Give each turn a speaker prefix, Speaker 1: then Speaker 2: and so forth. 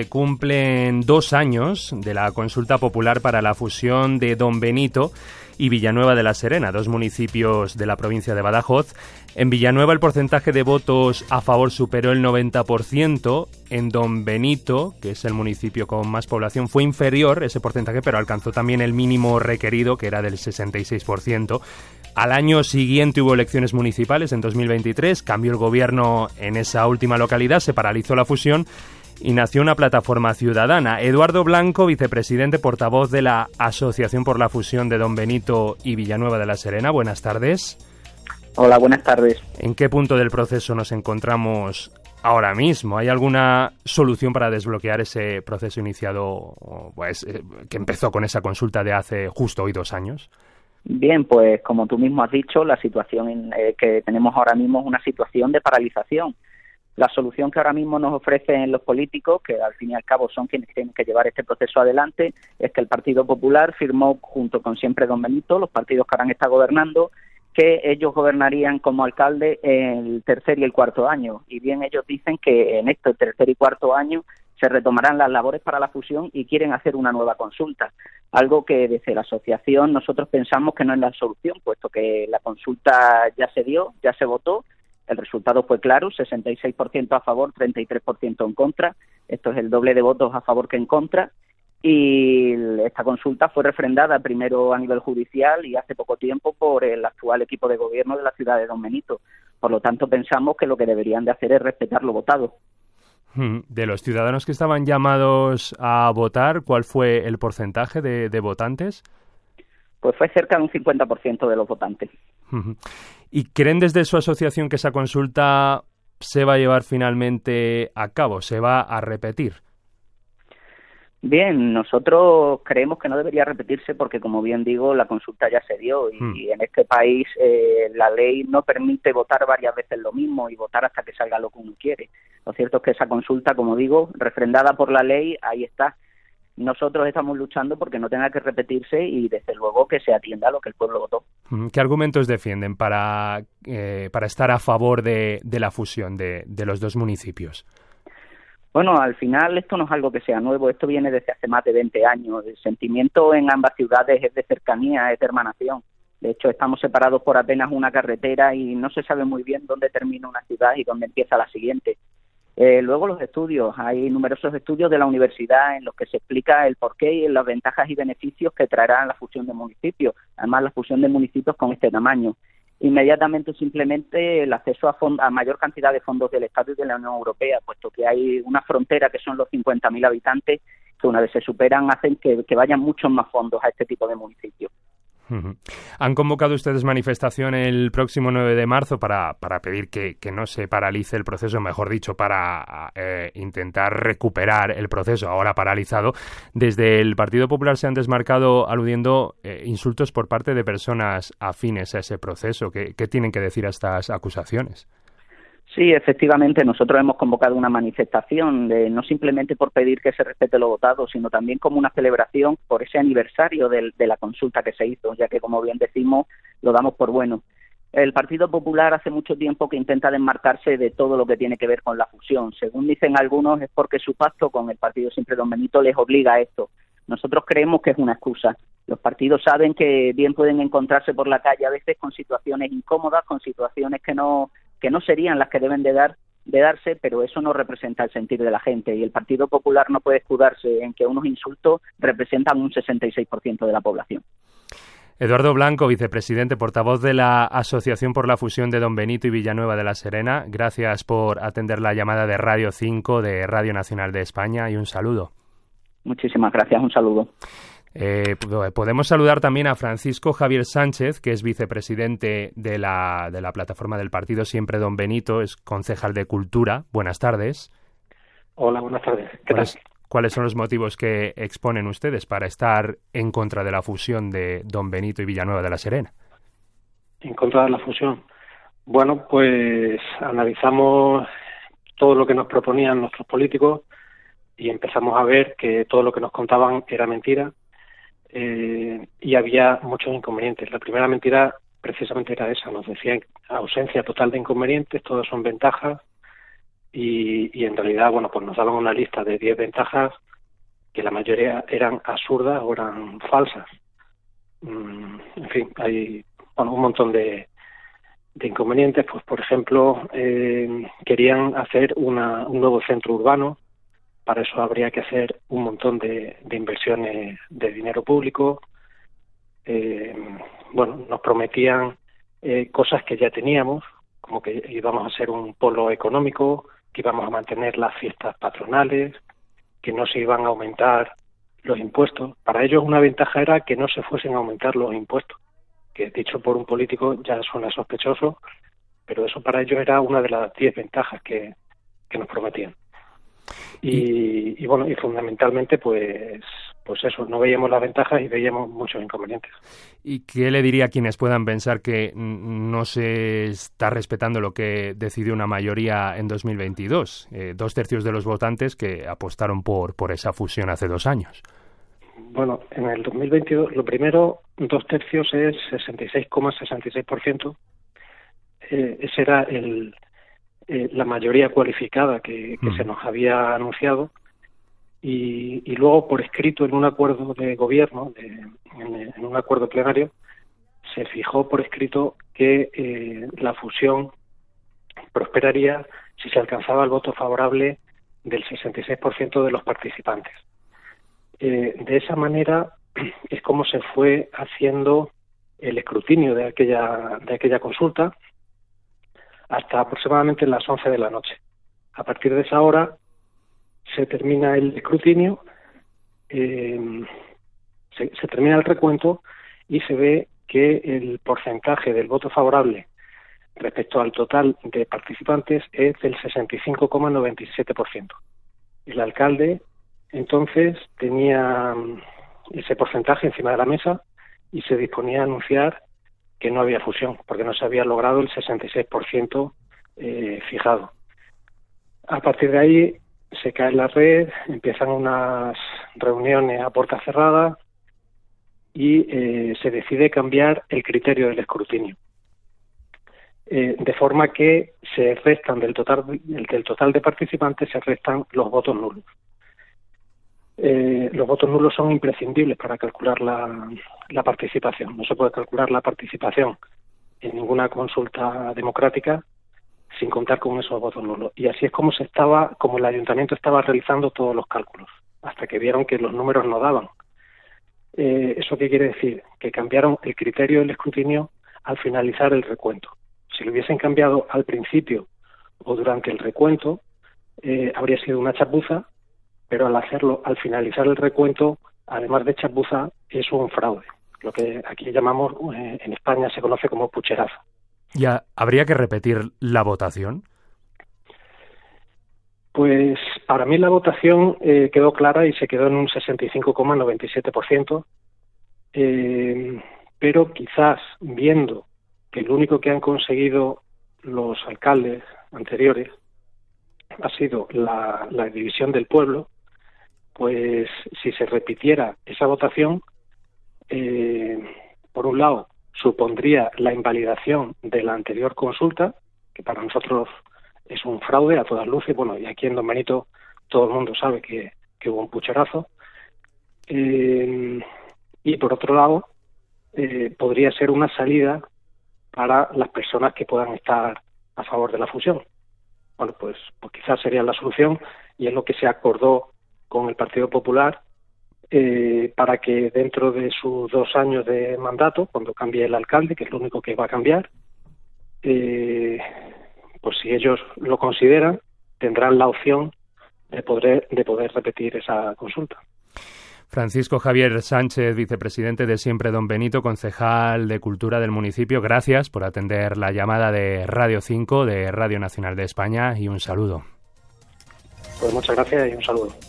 Speaker 1: Se cumplen dos años de la consulta popular para la fusión de Don Benito y Villanueva de la Serena, dos municipios de la provincia de Badajoz. En Villanueva el porcentaje de votos a favor superó el 90%. En Don Benito, que es el municipio con más población, fue inferior ese porcentaje, pero alcanzó también el mínimo requerido, que era del 66%. Al año siguiente hubo elecciones municipales en 2023, cambió el gobierno en esa última localidad, se paralizó la fusión y nació una plataforma ciudadana. Eduardo Blanco, vicepresidente portavoz de la Asociación por la Fusión de Don Benito y Villanueva de la Serena. Buenas tardes.
Speaker 2: Hola, buenas tardes.
Speaker 1: ¿En qué punto del proceso nos encontramos ahora mismo? ¿Hay alguna solución para desbloquear ese proceso iniciado, pues, eh, que empezó con esa consulta de hace justo hoy dos años?
Speaker 2: Bien, pues como tú mismo has dicho, la situación eh, que tenemos ahora mismo es una situación de paralización la solución que ahora mismo nos ofrecen los políticos, que al fin y al cabo son quienes tienen que llevar este proceso adelante, es que el Partido Popular firmó junto con siempre Don Benito, los partidos que ahora están gobernando, que ellos gobernarían como alcalde el tercer y el cuarto año. Y bien, ellos dicen que en este tercer y cuarto año se retomarán las labores para la fusión y quieren hacer una nueva consulta. Algo que desde la asociación nosotros pensamos que no es la solución, puesto que la consulta ya se dio, ya se votó el resultado fue claro, 66% a favor, 33% en contra. Esto es el doble de votos a favor que en contra. Y esta consulta fue refrendada primero a nivel judicial y hace poco tiempo por el actual equipo de gobierno de la ciudad de Don Benito. Por lo tanto, pensamos que lo que deberían de hacer es respetar lo votado.
Speaker 1: Hmm. De los ciudadanos que estaban llamados a votar, ¿cuál fue el porcentaje de, de votantes?
Speaker 2: Pues fue cerca de un 50% de los votantes.
Speaker 1: ¿Y creen desde su asociación que esa consulta se va a llevar finalmente a cabo, se va a repetir?
Speaker 2: Bien, nosotros creemos que no debería repetirse porque, como bien digo, la consulta ya se dio y, hmm. en este país eh, la ley no permite votar varias veces lo mismo y votar hasta que salga lo que uno quiere. Lo cierto es que esa consulta, como digo, refrendada por la ley, ahí está nosotros estamos luchando porque no tenga que repetirse y desde luego que se atienda a lo que el pueblo votó.
Speaker 1: ¿Qué argumentos defienden para, eh, para estar a favor de, de la fusión de, de, los dos municipios?
Speaker 2: Bueno, al final esto no es algo que sea nuevo, esto viene desde hace más de 20 años. El sentimiento en ambas ciudades es de cercanía, es de hermanación. De hecho, estamos separados por apenas una carretera y no se sabe muy bien dónde termina una ciudad y dónde empieza la siguiente. Eh, luego los estudios, hay numerosos estudios de la universidad en los que se explica el porqué y las ventajas y beneficios que traerá la fusión de municipios, además la fusión de municipios con este tamaño. Inmediatamente simplemente el acceso a, a mayor cantidad de fondos del Estado y de la Unión Europea, puesto que hay una frontera que son los 50.000 habitantes que una vez se superan hacen que vayan muchos más fondos a este tipo de municipios.
Speaker 1: Han convocado ustedes manifestación el próximo 9 de marzo para, para pedir que, no se paralice el proceso, mejor dicho, para eh, intentar recuperar el proceso ahora paralizado. Desde el Partido Popular se han desmarcado aludiendo eh, insultos por parte de personas afines a ese proceso. ¿Qué, ¿Qué tienen que decir a estas acusaciones?
Speaker 2: Sí, efectivamente, nosotros hemos convocado una manifestación, de, no simplemente por pedir que se respete lo votado, sino también como una celebración por ese aniversario de, la consulta que se hizo, ya que, como bien decimos, lo damos por bueno. El Partido Popular hace mucho tiempo que intenta desmarcarse de todo lo que tiene que ver con la fusión. Según dicen algunos, es porque su pacto con el Partido Siempre Don Benito les obliga a esto. Nosotros creemos que es una excusa. Los partidos saben que bien pueden encontrarse por la calle a veces con situaciones incómodas, con situaciones que no que no serían las que deben de dar de darse, pero eso no representa el sentir de la gente y el Partido Popular no puede escudarse en que unos insultos representan un 66% de la población.
Speaker 1: Eduardo Blanco, vicepresidente, portavoz de la Asociación por la Fusión de Don Benito y Villanueva de la Serena, gracias por atender la llamada de Radio 5 de Radio Nacional de España y un saludo.
Speaker 2: Muchísimas gracias, un saludo.
Speaker 1: Eh, podemos saludar también a Francisco Javier Sánchez, que es vicepresidente de la, de la plataforma del partido Siempre Don Benito, es concejal de Cultura. Buenas tardes.
Speaker 3: Hola, buenas tardes.
Speaker 1: ¿Cuáles, son los motivos que exponen ustedes para estar en contra de la fusión de Don Benito y Villanueva de la Serena?
Speaker 3: En contra de la fusión. Bueno, pues analizamos todo lo que nos proponían nuestros políticos y empezamos a ver que todo lo que nos contaban era mentira, eh, y había muchos inconvenientes. La primera mentira precisamente era esa, nos decían ausencia total de inconvenientes, todos son ventajas y, en realidad, bueno, pues nos daban una lista de 10 ventajas que la mayoría eran absurdas o eran falsas. Mm, en fin, hay bueno, un montón de, de inconvenientes, pues por ejemplo, eh, querían hacer una, un nuevo centro urbano, para eso habría que hacer un montón de, inversiones de dinero público. Eh, bueno, nos prometían eh, cosas que ya teníamos, como que íbamos a ser un polo económico, que íbamos a mantener las fiestas patronales, que no se iban a aumentar los impuestos. Para ellos una ventaja era que no se fuesen a aumentar los impuestos que dicho por un político ya suena sospechoso, pero eso para ellos era una de las diez ventajas que, nos prometían. Y, bueno, y fundamentalmente, pues, pues eso, no veíamos las ventajas y veíamos muchos inconvenientes.
Speaker 1: ¿Y qué le diría a quienes puedan pensar que no se está respetando lo que decidió una mayoría en 2022? Eh, dos tercios de los votantes que apostaron por, por esa fusión hace dos años.
Speaker 3: Bueno, en el 2022 lo primero, dos tercios es 66,66%. Eh, esa era el, eh, la mayoría cualificada que, se nos había anunciado. Y, y, luego, por escrito, en un acuerdo de gobierno, en, un acuerdo plenario, se fijó por escrito que eh, la fusión prosperaría si se alcanzaba el voto favorable del 66% de los participantes. Eh, de esa manera es como se fue haciendo el escrutinio de aquella, de aquella consulta hasta aproximadamente las 11 de la noche. A partir de esa hora se termina el escrutinio, eh, se, termina el recuento y se ve que el porcentaje del voto favorable respecto al total de participantes es del 65,97%. El alcalde entonces tenía mm, ese porcentaje encima de la mesa y se disponía a anunciar que no había fusión, porque no se había logrado el 66% eh, fijado. A partir de ahí se cae la red, empiezan unas reuniones a puerta cerrada y eh, se decide cambiar el criterio del escrutinio. Eh, de forma que se restan del total, del total de participantes, se restan los votos nulos. Eh, los votos nulos son imprescindibles para calcular la, participación. No se puede calcular la participación en ninguna consulta democrática sin contar con esos votos nulos. Y así es como se estaba, como el ayuntamiento estaba realizando todos los cálculos, hasta que vieron que los números no daban. Eh, ¿Eso qué quiere decir? Que cambiaron el criterio del escrutinio al finalizar el recuento. Si lo hubiesen cambiado al principio o durante el recuento, eh, habría sido una chapuza pero al hacerlo, al finalizar el recuento, además de chapuza, es un fraude, lo que aquí llamamos, eh, en España se conoce como pucherazo.
Speaker 1: ¿Ya habría que repetir la votación?
Speaker 3: Pues para mí la votación eh, quedó clara y se quedó en un 65,97%, eh, pero quizás viendo que lo único que han conseguido los alcaldes anteriores ha sido la división del pueblo, pues si se repitiera esa votación, eh, por un lado, supondría la invalidación de la anterior consulta, que para nosotros es un fraude a todas luces, bueno, y aquí en Don Benito todo el mundo sabe que, hubo un pucherazo, eh, y por otro lado, eh, podría ser una salida para las personas que puedan estar a favor de la fusión. Bueno, pues, pues quizás sería la solución y es lo que se acordó con el Partido Popular eh, para que dentro de sus dos años de mandato, cuando cambie el alcalde, que es lo único que va a cambiar, eh, pues si ellos lo consideran, tendrán la opción de poder, de poder repetir esa consulta.
Speaker 1: Francisco Javier Sánchez, vicepresidente de Siempre Don Benito, concejal de Cultura del municipio, gracias por atender la llamada de Radio 5 de Radio Nacional de España y un saludo.
Speaker 3: Pues muchas gracias y un saludo.